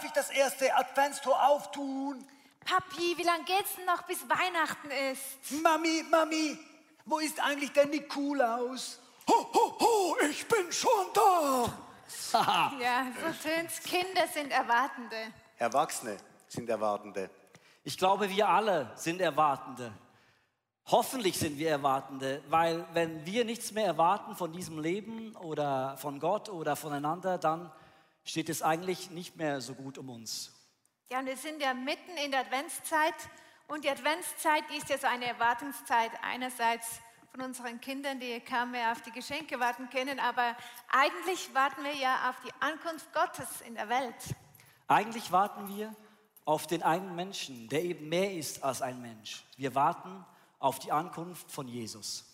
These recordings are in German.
Darf ich das erste Adventstor auftun? Papi, wie lange geht's denn noch, bis Weihnachten ist? Mami, Mami, wo ist eigentlich der Nikolaus? Ho, ho, ho, ich bin schon da. Ja, so tönt's. Kinder sind Erwartende. Erwachsene sind Erwartende. Ich glaube, wir alle sind Erwartende. Hoffentlich sind wir Erwartende, weil wenn wir nichts mehr erwarten von diesem Leben oder von Gott oder voneinander, dann steht es eigentlich nicht mehr so gut um uns. Ja, und wir sind ja mitten in der Adventszeit. Und die Adventszeit ist ja so eine Erwartungszeit einerseits von unseren Kindern, die kaum mehr auf die Geschenke warten können, aber eigentlich warten wir ja auf die Ankunft Gottes in der Welt. Eigentlich warten wir auf den einen Menschen, der eben mehr ist als ein Mensch. Wir warten auf die Ankunft von Jesus.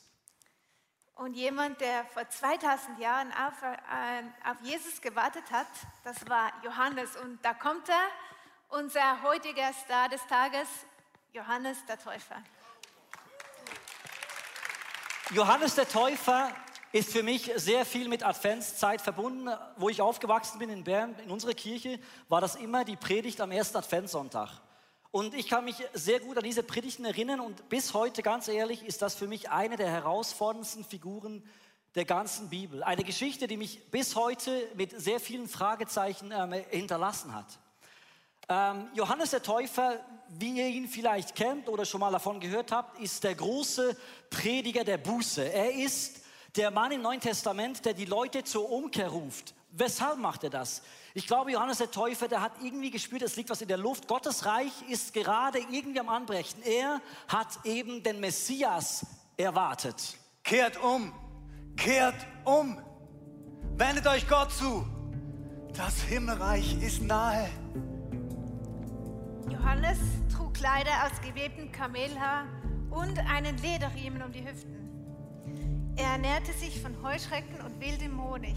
Und jemand, der vor 2000 Jahren auf, äh, auf Jesus gewartet hat, das war Johannes. Und da kommt er, unser heutiger Star des Tages, Johannes der Täufer. Johannes der Täufer ist für mich sehr viel mit Adventszeit verbunden. Wo ich aufgewachsen bin in Bern, in unserer Kirche, war das immer die Predigt am ersten Adventssonntag. Und ich kann mich sehr gut an diese Predigten erinnern und bis heute, ganz ehrlich, ist das für mich eine der herausforderndsten Figuren der ganzen Bibel. Eine Geschichte, die mich bis heute mit sehr vielen Fragezeichen ähm, hinterlassen hat. Ähm, Johannes der Täufer, wie ihr ihn vielleicht kennt oder schon mal davon gehört habt, ist der große Prediger der Buße. Er ist der Mann im Neuen Testament, der die Leute zur Umkehr ruft. Weshalb macht er das? Ich glaube, Johannes der Täufer, der hat irgendwie gespürt, es liegt was in der Luft. Gottes Reich ist gerade irgendwie am Anbrechen. Er hat eben den Messias erwartet. Kehrt um, kehrt um. Wendet euch Gott zu. Das Himmelreich ist nahe. Johannes trug Kleider aus gewebtem Kamelhaar und einen Lederriemen um die Hüften. Er ernährte sich von Heuschrecken und wildem Honig.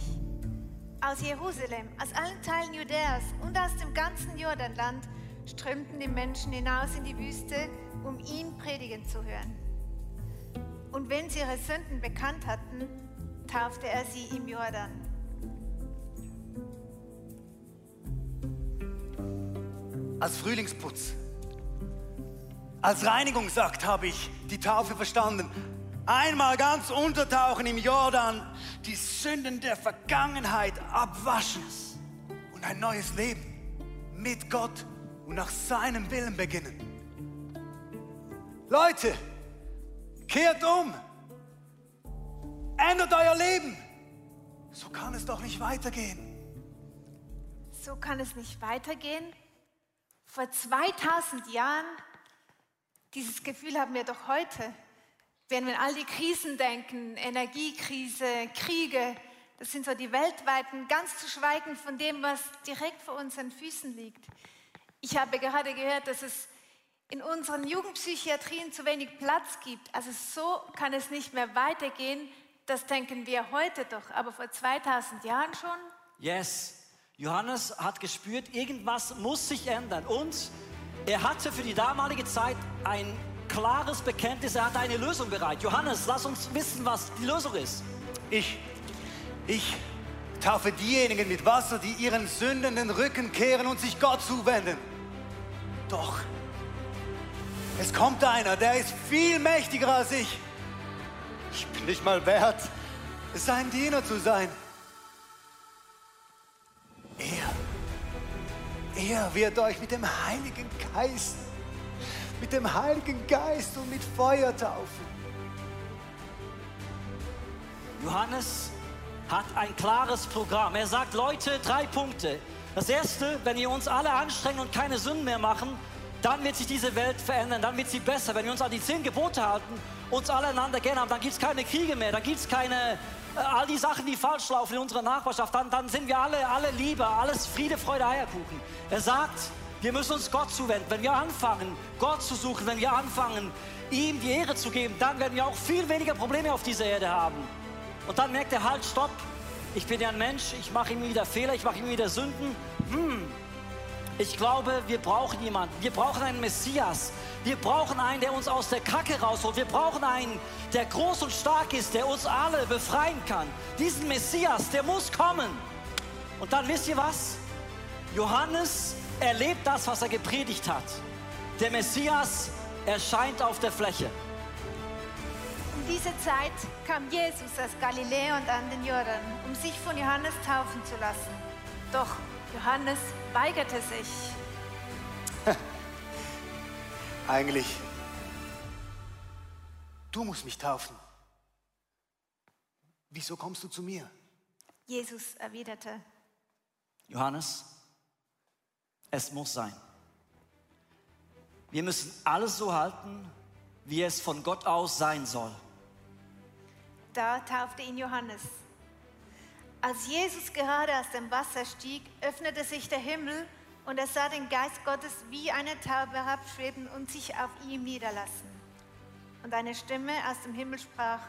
Aus Jerusalem, aus allen Teilen Judäas und aus dem ganzen Jordanland strömten die Menschen hinaus in die Wüste, um ihn predigen zu hören. Und wenn sie ihre Sünden bekannt hatten, taufte er sie im Jordan. als Frühlingsputz. Als Reinigungsakt habe ich die Taufe verstanden. Einmal ganz untertauchen im Jordan, die Sünden der Vergangenheit abwaschen und ein neues Leben mit Gott und nach seinem Willen beginnen. Leute, kehrt um, ändert euer Leben. So kann es doch nicht weitergehen. So kann es nicht weitergehen. Vor 2000 Jahren, dieses Gefühl haben wir doch heute, wenn wir an all die Krisen denken, Energiekrise, Kriege, das sind so die weltweiten, ganz zu schweigen von dem, was direkt vor unseren Füßen liegt. Ich habe gerade gehört, dass es in unseren Jugendpsychiatrien zu wenig Platz gibt. Also so kann es nicht mehr weitergehen. Das denken wir heute doch, aber vor 2000 Jahren schon. Yes, Johannes hat gespürt, irgendwas muss sich ändern. Und er hatte für die damalige Zeit ein klares Bekenntnis, er hatte eine Lösung bereit. Johannes, lass uns wissen, was die Lösung ist. Ich, ich taufe diejenigen mit Wasser, die ihren Sünden den Rücken kehren und sich Gott zuwenden. Doch, es kommt einer, der ist viel mächtiger als ich. Ich bin nicht mal wert, sein Diener zu sein. Er, er wird euch mit dem Heiligen Geist, mit dem Heiligen Geist und mit Feuer taufen. Johannes hat ein klares Programm. Er sagt, Leute, drei Punkte. Das erste, wenn wir uns alle anstrengen und keine Sünden mehr machen, dann wird sich diese Welt verändern, dann wird sie besser. Wenn wir uns an die zehn Gebote halten, uns alle einander gerne haben, dann gibt es keine Kriege mehr, dann gibt es keine, äh, all die Sachen, die falsch laufen in unserer Nachbarschaft, dann, dann sind wir alle, alle Liebe, alles Friede, Freude, Eierkuchen. Er sagt, wir müssen uns Gott zuwenden. Wenn wir anfangen, Gott zu suchen, wenn wir anfangen, ihm die Ehre zu geben, dann werden wir auch viel weniger Probleme auf dieser Erde haben. Und dann merkt er, halt, stopp, ich bin ja ein Mensch, ich mache immer wieder Fehler, ich mache immer wieder Sünden. Hm, ich glaube, wir brauchen jemanden. Wir brauchen einen Messias. Wir brauchen einen, der uns aus der Kacke rausholt. Wir brauchen einen, der groß und stark ist, der uns alle befreien kann. Diesen Messias, der muss kommen. Und dann wisst ihr was? Johannes erlebt das, was er gepredigt hat. Der Messias erscheint auf der Fläche. Um diese Zeit kam Jesus aus Galiläa und an den Jordan, um sich von Johannes taufen zu lassen. Doch Johannes weigerte sich. Eigentlich, du musst mich taufen. Wieso kommst du zu mir? Jesus erwiderte, Johannes, es muss sein. Wir müssen alles so halten, wie es von Gott aus sein soll. da taufte ihn Johannes. Als Jesus gerade aus dem Wasser stieg, öffnete sich der Himmel und er sah den Geist Gottes wie eine Taube herabschweben und sich auf ihm niederlassen. Und eine Stimme aus dem Himmel sprach,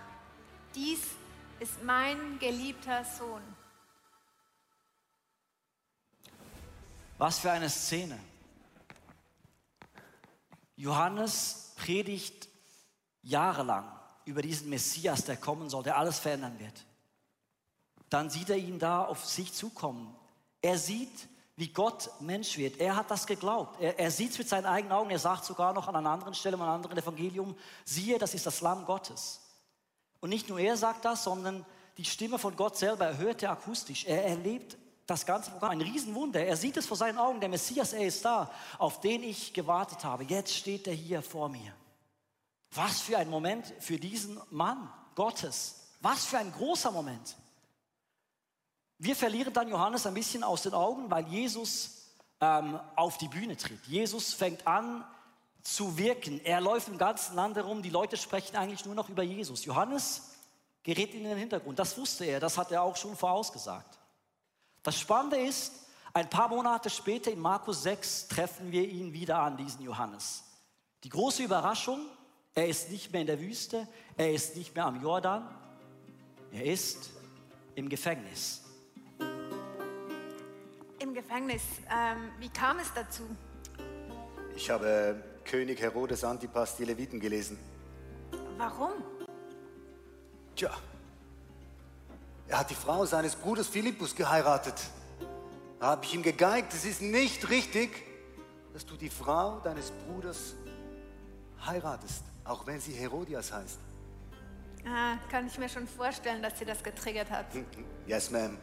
dies ist mein geliebter Sohn. Was für eine Szene. Johannes predigt jahrelang über diesen Messias, der kommen soll, der alles verändern wird. Dann sieht er ihn da auf sich zukommen. Er sieht, wie Gott Mensch wird. Er hat das geglaubt. Er, er sieht es mit seinen eigenen Augen. Er sagt sogar noch an einer anderen Stelle, in einem anderen Evangelium, siehe, das ist das Lamm Gottes. Und nicht nur er sagt das, sondern die Stimme von Gott selber, er hört er akustisch. Er erlebt das ganze Programm, ein Riesenwunder. Er sieht es vor seinen Augen, der Messias, er ist da, auf den ich gewartet habe. Jetzt steht er hier vor mir. Was für ein Moment für diesen Mann Gottes. Was für ein großer Moment. Wir verlieren dann Johannes ein bisschen aus den Augen, weil Jesus ähm, auf die Bühne tritt. Jesus fängt an zu wirken. Er läuft im ganzen Land herum. Die Leute sprechen eigentlich nur noch über Jesus. Johannes gerät in den Hintergrund. Das wusste er. Das hat er auch schon vorausgesagt. Das Spannende ist, ein paar Monate später in Markus 6 treffen wir ihn wieder an, diesen Johannes. Die große Überraschung, er ist nicht mehr in der Wüste, er ist nicht mehr am Jordan, er ist im Gefängnis. Im Gefängnis. Ähm, wie kam es dazu? Ich habe König Herodes Antipas die Leviten gelesen. Warum? Tja, er hat die Frau seines Bruders Philippus geheiratet. Da habe ich ihm gegeigt, es ist nicht richtig, dass du die Frau deines Bruders heiratest, auch wenn sie Herodias heißt. Ah, kann ich mir schon vorstellen, dass sie das getriggert hat. Yes, ma'am.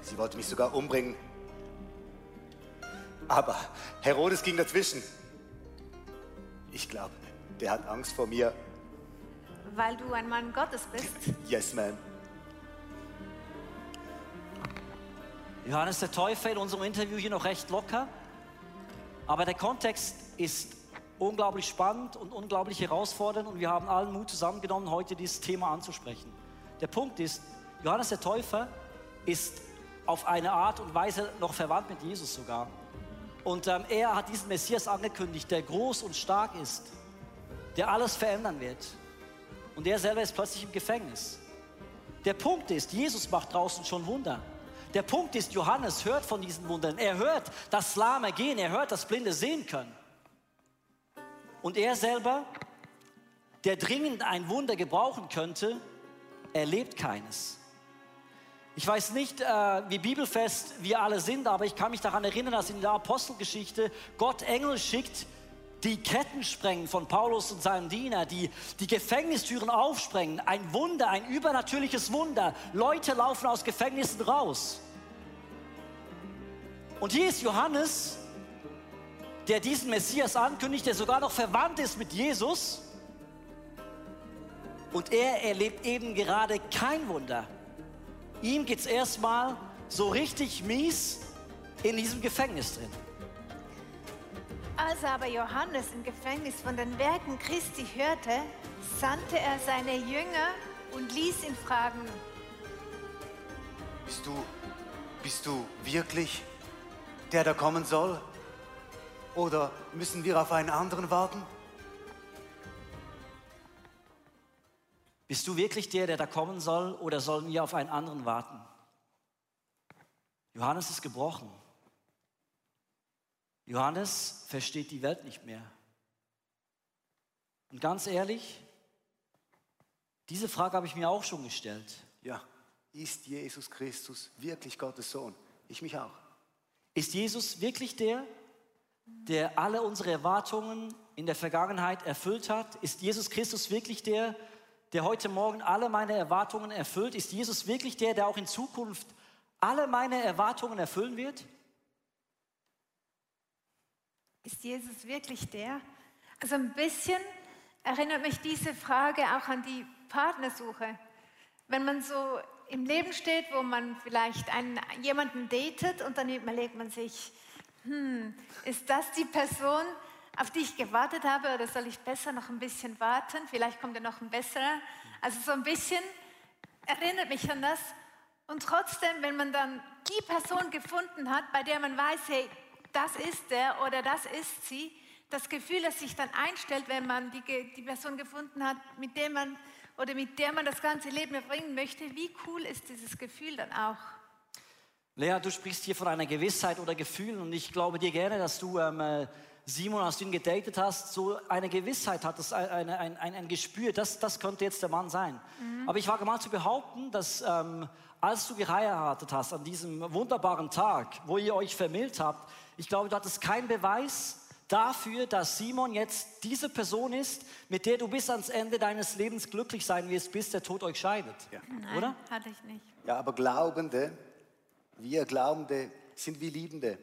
Sie wollte mich sogar umbringen. Aber Herodes ging dazwischen. Ich glaube, der hat Angst vor mir. Weil du ein Mann Gottes bist. Yes, ma'am. Johannes der Täufer in unserem Interview hier noch recht locker, aber der Kontext ist unglaublich spannend und unglaublich herausfordernd und wir haben allen Mut zusammengenommen, heute dieses Thema anzusprechen. Der Punkt ist, Johannes der Täufer ist auf eine Art und Weise noch verwandt mit Jesus sogar. Und ähm, er hat diesen Messias angekündigt, der groß und stark ist, der alles verändern wird. Und er selber ist plötzlich im Gefängnis. Der Punkt ist, Jesus macht draußen schon Wunder. Der Punkt ist, Johannes hört von diesen Wundern. Er hört, dass Lahme gehen, er hört, dass Blinde sehen können. Und er selber, der dringend ein Wunder gebrauchen könnte, erlebt keines. Ich weiß nicht, äh, wie bibelfest wir alle sind, aber ich kann mich daran erinnern, dass in der Apostelgeschichte Gott Engel schickt, die Ketten sprengen von Paulus und seinem Diener, die die Gefängnistüren aufsprengen. Ein Wunder, ein übernatürliches Wunder. Leute laufen aus Gefängnissen raus. Und hier ist Johannes, der diesen Messias ankündigt, der sogar noch verwandt ist mit Jesus. Und er erlebt eben gerade kein Wunder. Ihm geht es erstmal so richtig mies in diesem Gefängnis drin. Als aber Johannes im Gefängnis von den Werken Christi hörte, sandte er seine Jünger und ließ ihn fragen, Bist du, bist du wirklich der, der kommen soll? Oder müssen wir auf einen anderen warten? Bist du wirklich der, der da kommen soll, oder sollen wir auf einen anderen warten? Johannes ist gebrochen. Johannes versteht die Welt nicht mehr. Und ganz ehrlich, diese Frage habe ich mir auch schon gestellt. Ja. ist Jesus Christus wirklich Gottes Sohn? Ich mich auch. Ist Jesus wirklich der, der alle unsere Erwartungen in der Vergangenheit erfüllt hat? Ist Jesus Christus wirklich der, der heute Morgen alle meine Erwartungen erfüllt? Ist Jesus wirklich der, der auch in Zukunft alle meine Erwartungen erfüllen wird? Ist Jesus wirklich der? Also ein bisschen erinnert mich diese Frage auch an die Partnersuche. Wenn man so im Leben steht, wo man vielleicht einen, jemanden datet und dann überlegt man sich, hm, ist das die Person, auf die ich gewartet habe oder soll ich besser noch ein bisschen warten? Vielleicht kommt ja noch ein besserer. Also so ein bisschen erinnert mich an das. Und trotzdem, wenn man dann die Person gefunden hat, bei der man weiß, hey, das ist der oder das ist sie, das Gefühl, das sich dann einstellt, wenn man die, die Person gefunden hat, mit der man oder mit der man das ganze Leben verbringen möchte, wie cool ist dieses Gefühl dann auch? Lea, du sprichst hier von einer Gewissheit oder Gefühl und ich glaube dir gerne, dass du ähm, äh, Simon, als du ihn gedatet hast, so eine Gewissheit hattest, ein, ein, ein, ein Gespür, das, das könnte jetzt der Mann sein. Mhm. Aber ich wage mal zu behaupten, dass ähm, als du geheiratet hast, an diesem wunderbaren Tag, wo ihr euch vermählt habt, ich glaube, du hattest keinen Beweis dafür, dass Simon jetzt diese Person ist, mit der du bis ans Ende deines Lebens glücklich sein wirst, bis der Tod euch scheidet. Ja. Nein, Oder? hatte ich nicht. Ja, aber Glaubende, wir Glaubende sind wie Liebende.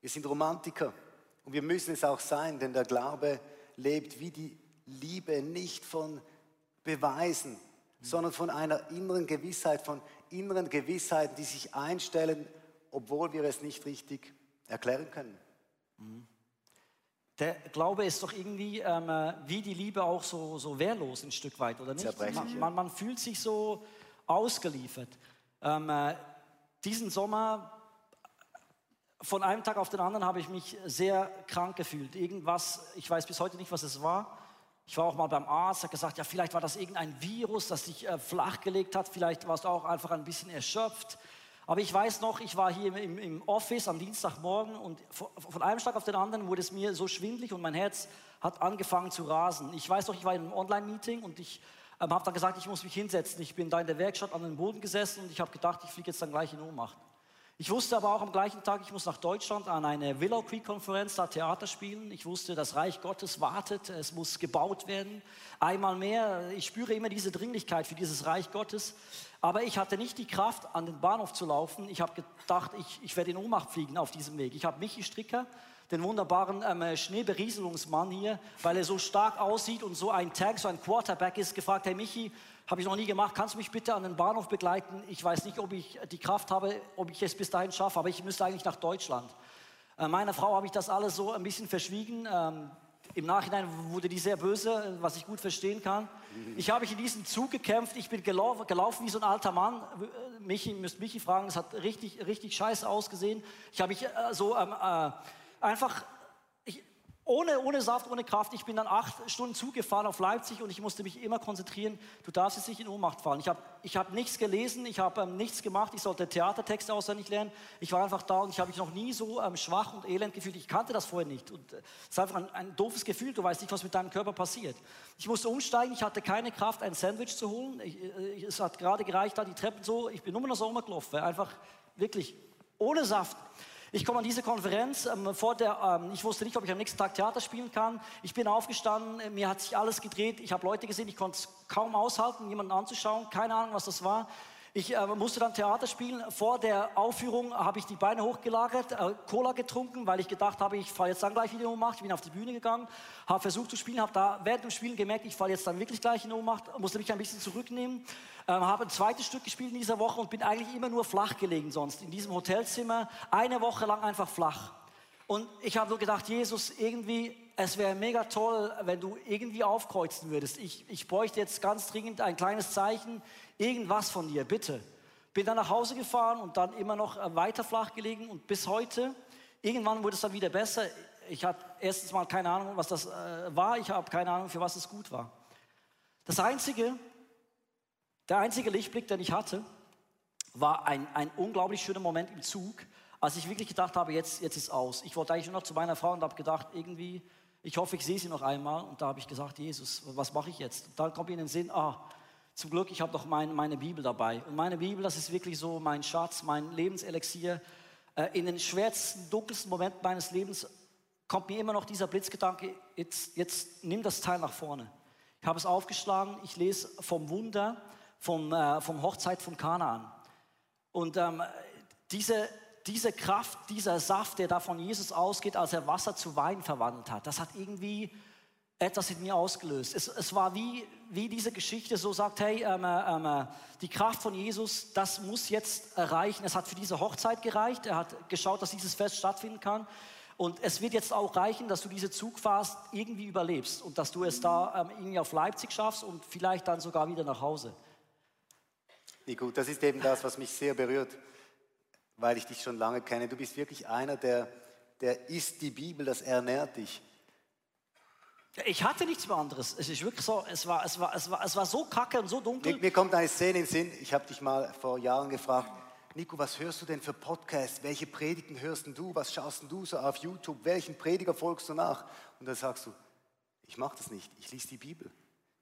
Wir sind Romantiker. Und wir müssen es auch sein, denn der Glaube lebt wie die Liebe nicht von Beweisen, sondern von einer inneren Gewissheit, von inneren Gewissheiten, die sich einstellen, obwohl wir es nicht richtig erklären können. Der Glaube ist doch irgendwie ähm, äh, wie die Liebe auch so, so wehrlos ein Stück weit, oder nicht? Man, man, man fühlt sich so ausgeliefert. Ähm, äh, diesen Sommer, von einem Tag auf den anderen, habe ich mich sehr krank gefühlt. Irgendwas, ich weiß bis heute nicht, was es war. Ich war auch mal beim Arzt, hat gesagt, ja, vielleicht war das irgendein Virus, das dich äh, flachgelegt hat. Vielleicht warst du auch einfach ein bisschen erschöpft. Aber ich weiß noch, ich war hier im, im Office am Dienstagmorgen und von einem Tag auf den anderen wurde es mir so schwindlig und mein Herz hat angefangen zu rasen. Ich weiß noch, ich war in einem Online-Meeting und ich ähm, habe dann gesagt, ich muss mich hinsetzen. Ich bin da in der Werkstatt an den Boden gesessen und ich habe gedacht, ich fliege jetzt dann gleich in Ohnmacht. Ich wusste aber auch am gleichen Tag, ich muss nach Deutschland an eine Willow Creek Konferenz, da Theater spielen. Ich wusste, das Reich Gottes wartet, es muss gebaut werden. Einmal mehr, ich spüre immer diese Dringlichkeit für dieses Reich Gottes. Aber ich hatte nicht die Kraft, an den Bahnhof zu laufen. Ich habe gedacht, ich, ich werde in Ohnmacht fliegen auf diesem Weg. Ich habe Michi Stricker, den wunderbaren ähm, Schneeberieselungsmann hier, weil er so stark aussieht und so ein Tag, so ein Quarterback ist, gefragt, hey Michi, habe ich noch nie gemacht. Kannst du mich bitte an den Bahnhof begleiten? Ich weiß nicht, ob ich die Kraft habe, ob ich es bis dahin schaffe, aber ich müsste eigentlich nach Deutschland. Äh, meiner Frau habe ich das alles so ein bisschen verschwiegen. Ähm, Im Nachhinein wurde die sehr böse, was ich gut verstehen kann. Ich habe in diesen Zug gekämpft. Ich bin gelaufen, gelaufen wie so ein alter Mann. Äh, Michi, müsst Michi fragen, es hat richtig, richtig scheiße ausgesehen. Ich habe mich äh, so ähm, äh, einfach ohne, ohne Saft, ohne Kraft. Ich bin dann acht Stunden zugefahren auf Leipzig und ich musste mich immer konzentrieren. Du darfst jetzt nicht in Ohnmacht fallen. Ich habe ich hab nichts gelesen, ich habe ähm, nichts gemacht. Ich sollte Theatertexte auswendig lernen. Ich war einfach da und ich habe mich noch nie so ähm, schwach und elend gefühlt. Ich kannte das vorher nicht. Und äh, es äh, ist einfach ein, ein, doofes Gefühl. Du weißt nicht, was mit deinem Körper passiert. Ich musste umsteigen. Ich hatte keine Kraft, ein Sandwich zu holen. Ich, äh, es hat gerade gereicht, da die Treppen so. Ich bin nur noch so rumgelaufen. Einfach wirklich ohne Saft. Ich komme an diese Konferenz, ähm, vor der, ähm, ich wusste nicht, ob ich am nächsten Tag Theater spielen kann. Ich bin aufgestanden, äh, mir hat sich alles gedreht. Ich habe Leute gesehen, ich konnte es kaum aushalten, jemanden anzuschauen. Keine Ahnung, was das war. Ich äh, musste dann Theater spielen. Vor der Aufführung habe ich die Beine hochgelagert, äh, Cola getrunken, weil ich gedacht habe, ich falle jetzt dann gleich wieder in Ohnmacht. Ich bin auf die Bühne gegangen, habe versucht zu spielen, habe da während dem Spielen gemerkt, ich falle jetzt dann wirklich gleich in Ohnmacht, musste mich ein bisschen zurücknehmen, äh, habe ein zweites Stück gespielt in dieser Woche und bin eigentlich immer nur flach gelegen sonst. In diesem Hotelzimmer eine Woche lang einfach flach. Und ich habe so gedacht, Jesus, irgendwie, es wäre mega toll, wenn du irgendwie aufkreuzen würdest. Ich, ich bräuchte jetzt ganz dringend ein kleines Zeichen irgendwas von dir, bitte. Bin dann nach Hause gefahren und dann immer noch äh, weiter flach gelegen und bis heute, irgendwann wurde es dann wieder besser. Ich hatte erstens mal keine Ahnung, was das äh, war. Ich habe keine Ahnung, für was es gut war. Das einzige, der einzige Lichtblick, den ich hatte, war ein, ein unglaublich schöner Moment im Zug, als ich wirklich gedacht habe, jetzt, jetzt ist aus. Ich wollte eigentlich nur noch zu meiner Frau und habe gedacht, irgendwie, ich hoffe, ich sehe sie noch einmal. Und da habe ich gesagt, Jesus, was mache ich jetzt? Und dann kommt mir in den Sinn, ah, Zum Glück, ich habe noch mein, meine Bibel dabei. Und meine Bibel, das ist wirklich so mein Schatz, mein Lebenselixier. Äh, in den schwersten, dunkelsten Momenten meines Lebens kommt mir immer noch dieser Blitzgedanke, jetzt, jetzt nimm das Teil nach vorne. Ich habe es aufgeschlagen, ich lese vom Wunder, vom, äh, vom Hochzeit von Kanaan. Und ähm, diese, diese Kraft, dieser Saft, der da von Jesus ausgeht, als er Wasser zu Wein verwandelt hat, das hat irgendwie etwas in mir ausgelöst. Es, es war wie, wie diese Geschichte so sagt, hey, ähm, ähm, die Kraft von Jesus, das muss jetzt erreichen. Es hat für diese Hochzeit gereicht. Er hat geschaut, dass dieses Fest stattfinden kann. Und es wird jetzt auch reichen, dass du diese Zugfahrt irgendwie überlebst und dass du es da ähm, irgendwie auf Leipzig schaffst und vielleicht dann sogar wieder nach Hause. Gut, das ist eben das, was mich sehr berührt, weil ich dich schon lange kenne. Du bist wirklich einer, der, der isst die Bibel, das ernährt dich. Ich hatte nichts mehr anderes. Es ist wirklich so, es war, es war, es war, es war so kacke und so dunkel. Mir, mir kommt eine Szene in Sinn. Ich habe dich mal vor Jahren gefragt, Nico, was hörst du denn für Podcasts? Welche Predigten hörst du? Was schaust du so auf YouTube? Welchen Prediger folgst du nach? Und dann sagst du, ich mache das nicht. Ich lese die Bibel.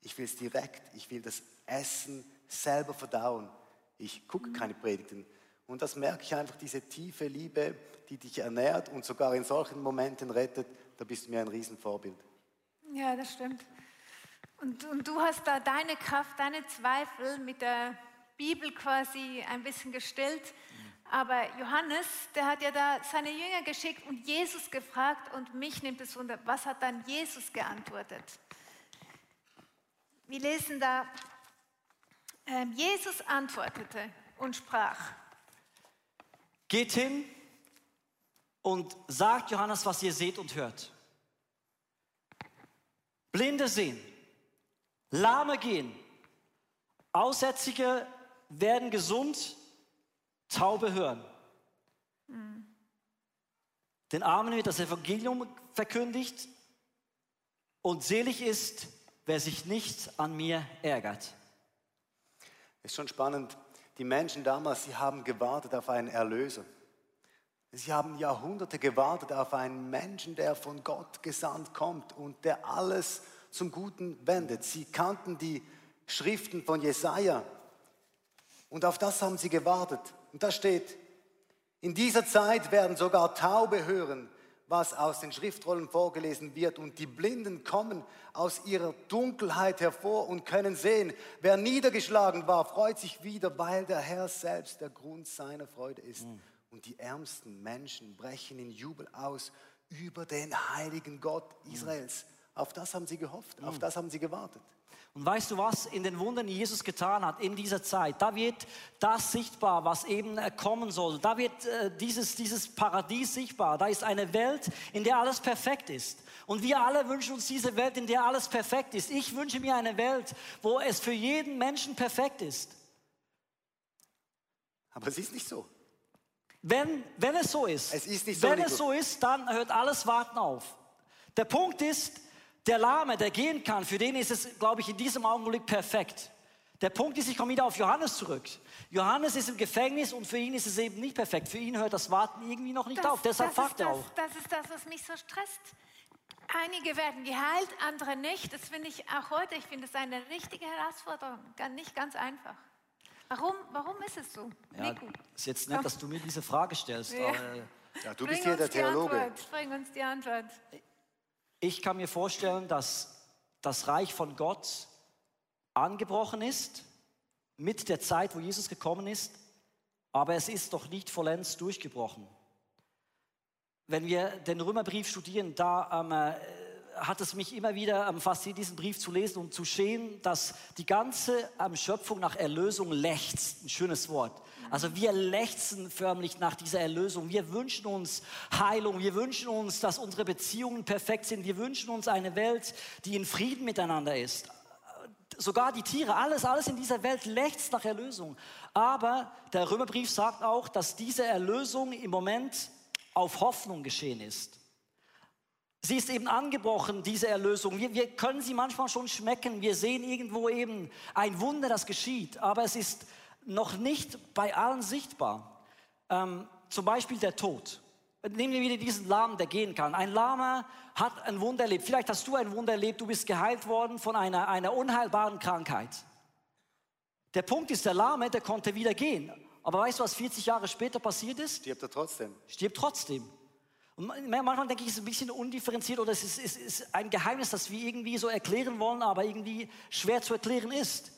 Ich will es direkt. Ich will das Essen selber verdauen. Ich gucke keine Predigten. Und das merke ich einfach, diese tiefe Liebe, die dich ernährt und sogar in solchen Momenten rettet. Da bist du mir ein Riesenvorbild. Ja, das stimmt. Und, und du hast da deine Kraft, deine Zweifel mit der Bibel quasi ein bisschen gestillt. Aber Johannes, der hat ja da seine Jünger geschickt und Jesus gefragt und mich nimmt es wunder, was hat dann Jesus geantwortet? Wir lesen da, äh, Jesus antwortete und sprach. Geht hin und sagt Johannes, was ihr seht und hört. Blinde sehen, Lahme gehen, Aussätzige werden gesund, Taube hören. Den Armen wird das Evangelium verkündigt und selig ist, wer sich nicht an mir ärgert. Ist schon spannend. Die Menschen damals, sie haben gewartet auf einen Erlöser. Sie haben Jahrhunderte gewartet auf einen Menschen, der von Gott gesandt kommt und der alles zum Guten wendet. Sie kannten die Schriften von Jesaja und auf das haben sie gewartet. Und da steht, in dieser Zeit werden sogar Taube hören, was aus den Schriftrollen vorgelesen wird. Und die Blinden kommen aus ihrer Dunkelheit hervor und können sehen. Wer niedergeschlagen war, freut sich wieder, weil der Herr selbst der Grund seiner Freude ist. Mhm. Und die ärmsten Menschen brechen in Jubel aus über den heiligen Gott Israels. Mhm. Auf das haben sie gehofft, mhm. auf das haben sie gewartet. Und weißt du was, in den Wundern, die Jesus getan hat in dieser Zeit, da wird das sichtbar, was eben äh, kommen soll. Da wird äh, dieses, dieses Paradies sichtbar. Da ist eine Welt, in der alles perfekt ist. Und wir alle wünschen uns diese Welt, in der alles perfekt ist. Ich wünsche mir eine Welt, wo es für jeden Menschen perfekt ist. Aber es ist nicht so. Wenn, wenn es so ist, es ist nicht so, wenn es so ist, dann hört alles Warten auf. Der Punkt ist, der Lahme, der gehen kann, für den ist es, glaube ich, in diesem Augenblick perfekt. Der Punkt ist, ich komme wieder auf Johannes zurück. Johannes ist im Gefängnis und für ihn ist es eben nicht perfekt. Für ihn hört das Warten irgendwie noch nicht das, auf. Deshalb fragt er auch. Das ist das, was mich so stresst. Einige werden geheilt, andere nicht. Das finde ich auch heute, ich finde es eine richtige Herausforderung. Nicht ganz einfach. Warum, warum ist es so? Ja, ist jetzt nett, dass du mir diese Frage stellst. Ja. Aber, ja, du Bring bist hier der Theologe. Antwort. Bring uns die Antwort. Ich kann mir vorstellen, dass das Reich von Gott angebrochen ist mit der Zeit, wo Jesus gekommen ist, aber es ist doch nicht vollends durchgebrochen. Wenn wir den Römerbrief studieren, da ähm, äh, hat es mich immer wieder fasziniert, diesen Brief zu lesen und zu sehen, dass die ganze ähm, Schöpfung nach Erlösung lechzt. Ein schönes Wort. Also wir lechzen förmlich nach dieser Erlösung. Wir wünschen uns Heilung. Wir wünschen uns, dass unsere Beziehungen perfekt sind. Wir wünschen uns eine Welt, die in Frieden miteinander ist. Sogar die Tiere, alles, alles in dieser Welt lechzt nach Erlösung. Aber der Römerbrief sagt auch, dass diese Erlösung im Moment auf Hoffnung geschehen ist. Sie ist eben angebrochen, diese Erlösung. Wir, wir, können sie manchmal schon schmecken. Wir sehen irgendwo eben ein Wunder, das geschieht. Aber es ist noch nicht bei allen sichtbar. Ähm, zum Beispiel der Tod. Nehmen wir wieder diesen Lahmen, der gehen kann. Ein Lahmer hat ein Wunder erlebt. Vielleicht hast du ein Wunder erlebt, du bist geheilt worden von einer, einer unheilbaren Krankheit. Der Punkt ist, der Lahme, der konnte wieder gehen. Aber weißt du, was 40 Jahre später passiert ist? Stirbt er trotzdem. Stirbt trotzdem. Und manchmal denke ich, es ist ein bisschen undifferenziert oder es ist, es ist ein Geheimnis, das wir irgendwie so erklären wollen, aber irgendwie schwer zu erklären ist.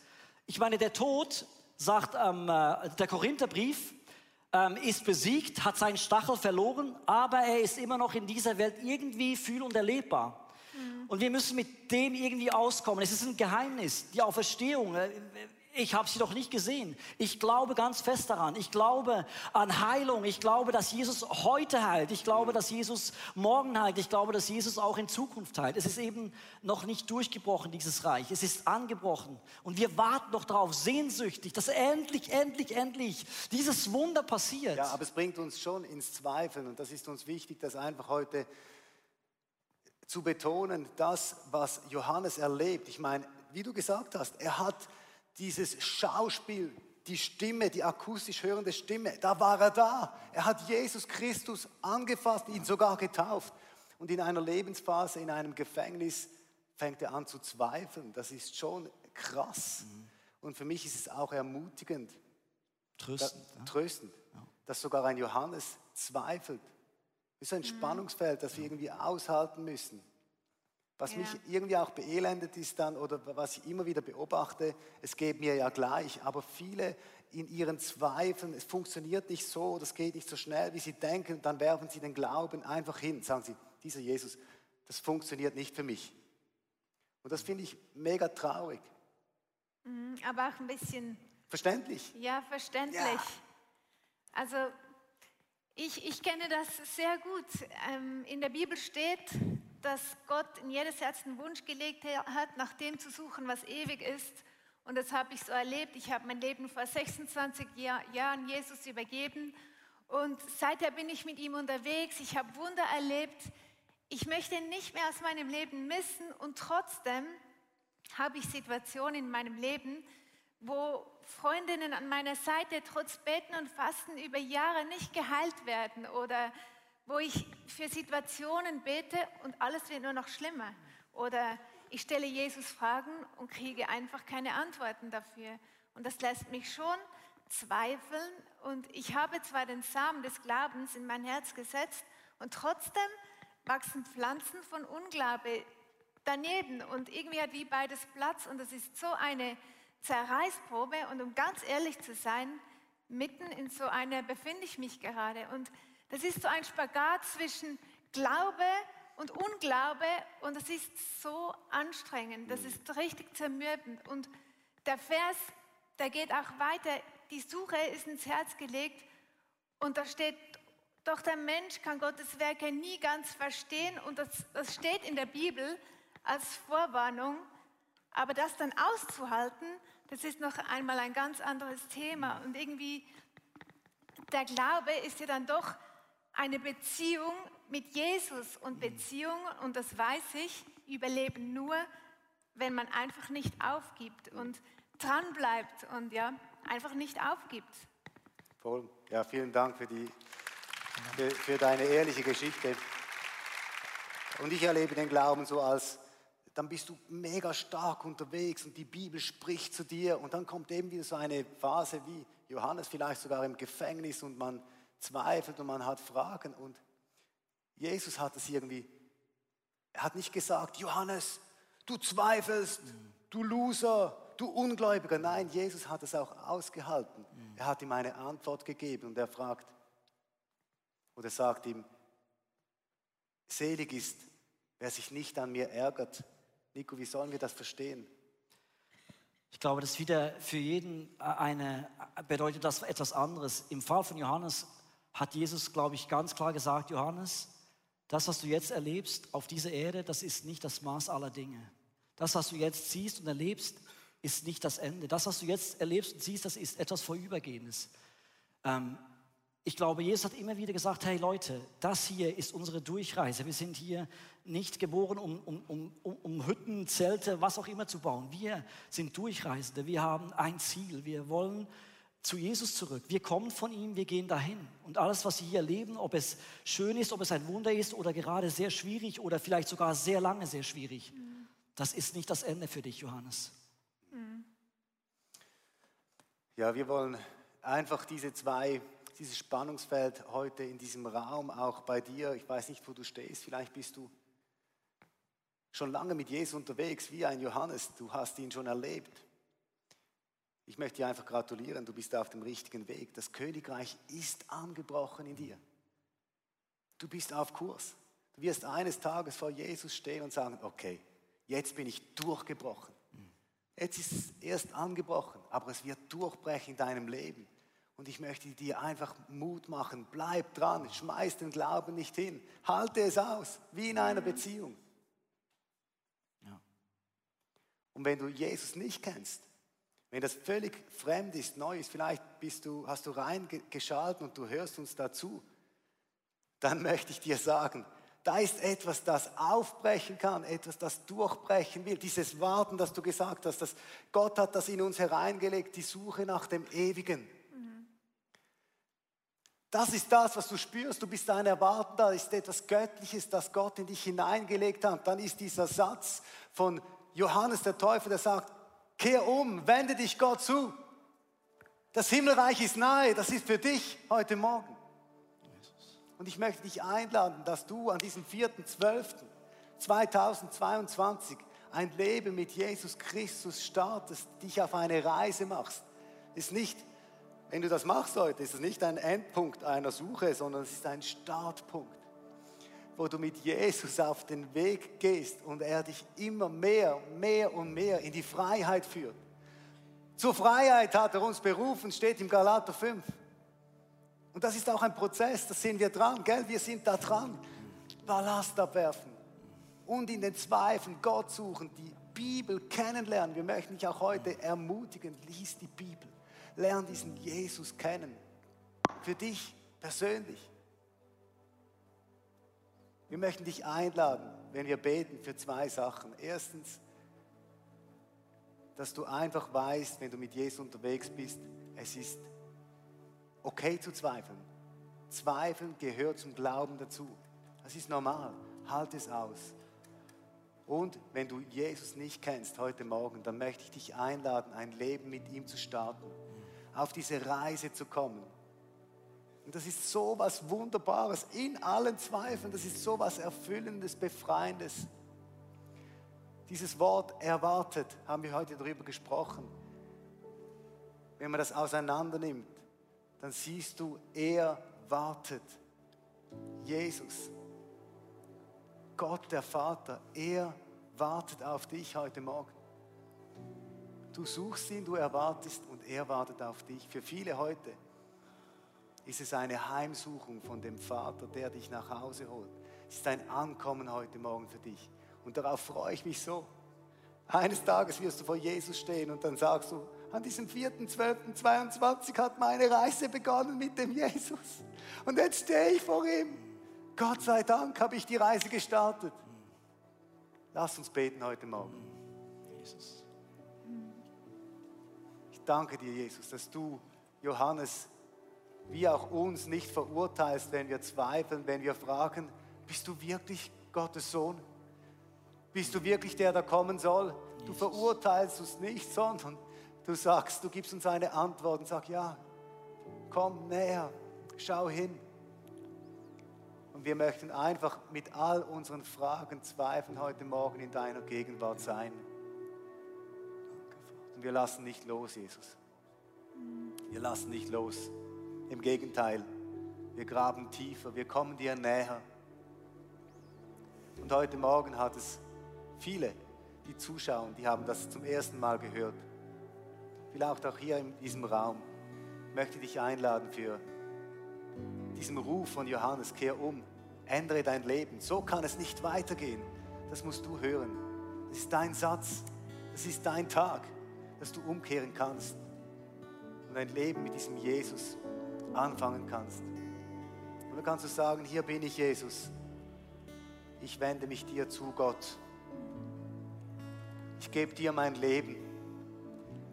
Ich meine, der Tod, sagt ähm, äh, der Korintherbrief, ähm, ist besiegt, hat seinen Stachel verloren, aber er ist immer noch in dieser Welt irgendwie fühl- und erlebbar. Mhm. Und wir müssen mit dem irgendwie auskommen. Es ist ein Geheimnis. Die Auferstehung, äh, ich habe sie doch nicht gesehen. Ich glaube ganz fest daran. Ich glaube an Heilung. Ich glaube, dass Jesus heute heilt. Ich glaube, dass Jesus morgen heilt. Ich glaube, dass Jesus auch in Zukunft heilt. Es ist eben noch nicht durchgebrochen, dieses Reich. Es ist angebrochen. Und wir warten noch darauf, sehnsüchtig, dass endlich, endlich, endlich dieses Wunder passiert. Ja, aber es bringt uns schon ins Zweifeln. Und das ist uns wichtig, das einfach heute zu betonen, das, was Johannes erlebt. Ich meine, wie du gesagt hast, er hat dieses Schauspiel, die Stimme, die akustisch hörende Stimme, da war er da. Er hat Jesus Christus angefasst, ihn sogar getauft. Und in einer Lebensphase, in einem Gefängnis, fängt er an zu zweifeln. Das ist schon krass. Mhm. Und für mich ist es auch ermutigend, tröstend, da, ja. tröstend ja. dass sogar ein Johannes zweifelt. Das ist ein mhm. Spannungsfeld, das wir irgendwie aushalten müssen. Was ja. mich irgendwie auch beelendet ist dann, oder was ich immer wieder beobachte, es geht mir ja gleich, aber viele in ihren Zweifeln, es funktioniert nicht so es geht nicht so schnell, wie sie denken, dann werfen sie den Glauben einfach hin. Sagen sie, dieser Jesus, das funktioniert nicht für mich. Und das finde ich mega traurig. Mhm, aber auch ein bisschen. Verständlich? Ja, verständlich. Ja. Also, ich, ich kenne das sehr gut. Ähm, in der Bibel steht, dass Gott in jedes Herz einen Wunsch gelegt hat, nach dem zu suchen, was ewig ist. Und das habe ich so erlebt. Ich habe mein Leben vor 26 Jahr, Jahren Jesus übergeben und seither bin ich mit ihm unterwegs. Ich habe Wunder erlebt. Ich möchte ihn nicht mehr aus meinem Leben missen und trotzdem habe ich Situationen in meinem Leben, wo Freundinnen an meiner Seite trotz Beten und Fasten über Jahre nicht geheilt werden oder wo ich für Situationen bete und alles wird nur noch schlimmer. Oder ich stelle Jesus Fragen und kriege einfach keine Antworten dafür. Und das lässt mich schon zweifeln. Und ich habe zwar den Samen des Glaubens in mein Herz gesetzt und trotzdem wachsen Pflanzen von Unglaube daneben. Und irgendwie hat wie beides Platz. Und das ist so eine Zerreißprobe. Und um ganz ehrlich zu sein, mitten in so einer befinde ich mich gerade. Und das ist so ein Spagat zwischen Glaube und Unglaube und das ist so anstrengend, das ist richtig zermürbend. Und der Vers, der geht auch weiter, die Suche ist ins Herz gelegt und da steht, doch der Mensch kann Gottes Werke nie ganz verstehen und das, das steht in der Bibel als Vorwarnung, aber das dann auszuhalten, das ist noch einmal ein ganz anderes Thema. Und irgendwie der Glaube ist ja dann doch eine Beziehung mit Jesus und Beziehung, und das weiß ich, überleben nur, wenn man einfach nicht aufgibt und dranbleibt und ja, einfach nicht aufgibt. Voll. Ja, vielen Dank für, die, für, für deine ehrliche Geschichte. Und ich erlebe den Glauben so als, dann bist du mega stark unterwegs und die Bibel spricht zu dir und dann kommt eben wieder so eine Phase wie Johannes vielleicht sogar im Gefängnis und man zweifelt und man hat Fragen. Und Jesus hat es irgendwie, er hat nicht gesagt, Johannes, du zweifelst, du Loser, du Ungläubiger. Nein, Jesus hat es auch ausgehalten. Er hat ihm eine Antwort gegeben und er fragt, oder sagt ihm, selig ist, wer sich nicht an mir ärgert. Nico, wie sollen wir das verstehen? Ich glaube, das wieder für jeden eine, bedeutet das etwas anderes. Im Fall von Johannes hat Jesus, glaube ich, ganz klar gesagt, Johannes, das, was du jetzt erlebst auf dieser Erde, das ist nicht das Maß aller Dinge. Das, was du jetzt siehst und erlebst, ist nicht das Ende. Das, was du jetzt erlebst und siehst, das ist etwas Vorübergehendes. Ähm, ich glaube, Jesus hat immer wieder gesagt, hey Leute, das hier ist unsere Durchreise. Wir sind hier nicht geboren, um, um, um, um Hütten, Zelte, was auch immer zu bauen. Wir sind Durchreisende. Wir haben ein Ziel. Wir wollen zu Jesus zurück. Wir kommen von ihm, wir gehen dahin. Und alles, was Sie hier erleben, ob es schön ist, ob es ein Wunder ist oder gerade sehr schwierig oder vielleicht sogar sehr lange sehr schwierig, mhm. das ist nicht das Ende für dich, Johannes. Mhm. Ja, wir wollen einfach diese zwei, dieses Spannungsfeld heute in diesem Raum auch bei dir. Ich weiß nicht, wo du stehst. Vielleicht bist du schon lange mit Jesus unterwegs, wie ein Johannes. Du hast ihn schon erlebt. Ich möchte dir einfach gratulieren. Du bist auf dem richtigen Weg. Das Königreich ist angebrochen in dir. Du bist auf Kurs. Du wirst eines Tages vor Jesus stehen und sagen, okay, jetzt bin ich durchgebrochen. Jetzt ist es erst angebrochen, aber es wird durchbrechen in deinem Leben. Und ich möchte dir einfach Mut machen. Bleib dran, schmeiß den Glauben nicht hin. Halte es aus, wie in einer Beziehung. Ja. Und wenn du Jesus nicht kennst, wenn das völlig fremd ist, neu ist, vielleicht bist du, hast du reingeschalten und du hörst uns dazu, dann möchte ich dir sagen, da ist etwas, das aufbrechen kann, etwas, das durchbrechen will. Dieses Warten, das du gesagt hast, dass Gott hat das in uns hereingelegt, die Suche nach dem Ewigen. Das ist das, was du spürst. Du bist ein Erwarten, da ist etwas Göttliches, das Gott in dich hineingelegt hat. Dann ist dieser Satz von Johannes der Täufer, der sagt, kehr um, wende dich Gott zu. Das Himmelreich ist nahe, das ist für dich heute Morgen. Und ich möchte dich einladen, dass du an diesem 4.12.2022 ein Leben mit Jesus Christus startest, dich auf eine Reise machst. Ist nicht, wenn du das machst heute, ist es nicht ein Endpunkt einer Suche, sondern es ist ein Startpunkt, wo du mit Jesus auf den Weg gehst und er dich immer mehr, mehr und mehr in die Freiheit führt. Zur Freiheit hat er uns berufen, steht im Galater 5. Und das ist auch ein Prozess, da sind wir dran, gell? Wir sind da dran. Ballast abwerfen und in den Zweifeln Gott suchen, die Bibel kennenlernen. Wir möchten dich auch heute ermutigen, lies die Bibel, lern diesen Jesus kennen. Für dich persönlich. Wir möchten dich einladen, wenn wir beten, für zwei Sachen. Erstens, dass du einfach weißt, wenn du mit Jesus unterwegs bist, es ist okay zu zweifeln. Zweifeln gehört zum Glauben dazu. Das ist normal. Halt es aus. Und wenn du Jesus nicht kennst heute Morgen, dann möchte ich dich einladen, ein Leben mit ihm zu starten, auf diese Reise zu kommen. Und das ist so was Wunderbares in allen Zweifeln. Das ist so was Erfüllendes, Befreiendes. Dieses Wort erwartet, haben wir heute darüber gesprochen. Wenn man das auseinander nimmt, dann siehst du, er wartet. Jesus, Gott der Vater, er wartet auf dich heute Morgen. Du suchst ihn, du erwartest und er wartet auf dich. Für viele heute ist es eine Heimsuchung von dem Vater, der dich nach Hause holt. Es ist ein Ankommen heute Morgen für dich. Und darauf freue ich mich so. Eines Tages wirst du vor Jesus stehen und dann sagst du, an diesem 4.12.22 hat meine Reise begonnen mit dem Jesus. Und jetzt stehe ich vor ihm. Gott sei Dank habe ich die Reise gestartet. Lass uns beten heute Morgen. Jesus. Ich danke dir, Jesus, dass du Johannes wie auch uns nicht verurteilst, wenn wir zweifeln, wenn wir fragen, bist du wirklich Gottes Sohn? Bist du wirklich der, der kommen soll? Du verurteilst uns nicht, sondern du sagst, du gibst uns eine Antwort und sagst, ja, komm näher, schau hin. Und wir möchten einfach mit all unseren Fragen, Zweifeln heute Morgen in deiner Gegenwart sein. Und wir lassen nicht los, Jesus. Wir lassen nicht los. Im Gegenteil, wir graben tiefer, wir kommen dir näher. Und heute Morgen hat es viele, die zuschauen, die haben das zum ersten Mal gehört vielleicht auch hier in diesem Raum, möchte dich einladen für diesen Ruf von Johannes, kehr um, ändere dein Leben. So kann es nicht weitergehen. Das musst du hören. Das ist dein Satz. Das ist dein Tag, dass du umkehren kannst und ein Leben mit diesem Jesus anfangen kannst. Und dann kannst du sagen, hier bin ich Jesus. Ich wende mich dir zu, Gott. Ich gebe dir mein Leben.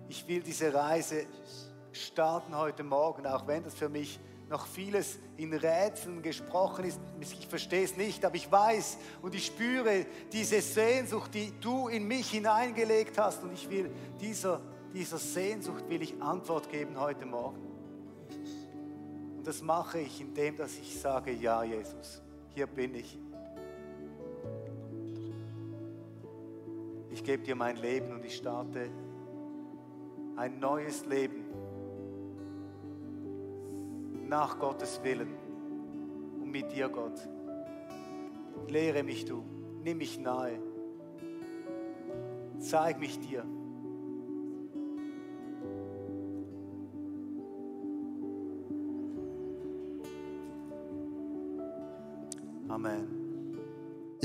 Ich will diese Reise starten heute Morgen, auch wenn das für mich noch vieles in Rätseln gesprochen ist. Ich verstehe es nicht, aber ich weiß und ich spüre diese Sehnsucht, die du in mich hineingelegt hast. Und ich will dieser Dieser Sehnsucht will ich Antwort geben heute Morgen. Und das mache ich, indem dass ich sage, ja Jesus, hier bin ich. Ich gebe dir mein Leben und ich starte ein neues Leben nach Gottes Willen und mit dir, Gott. Lehre mich du, nimm mich nahe, zeig mich dir.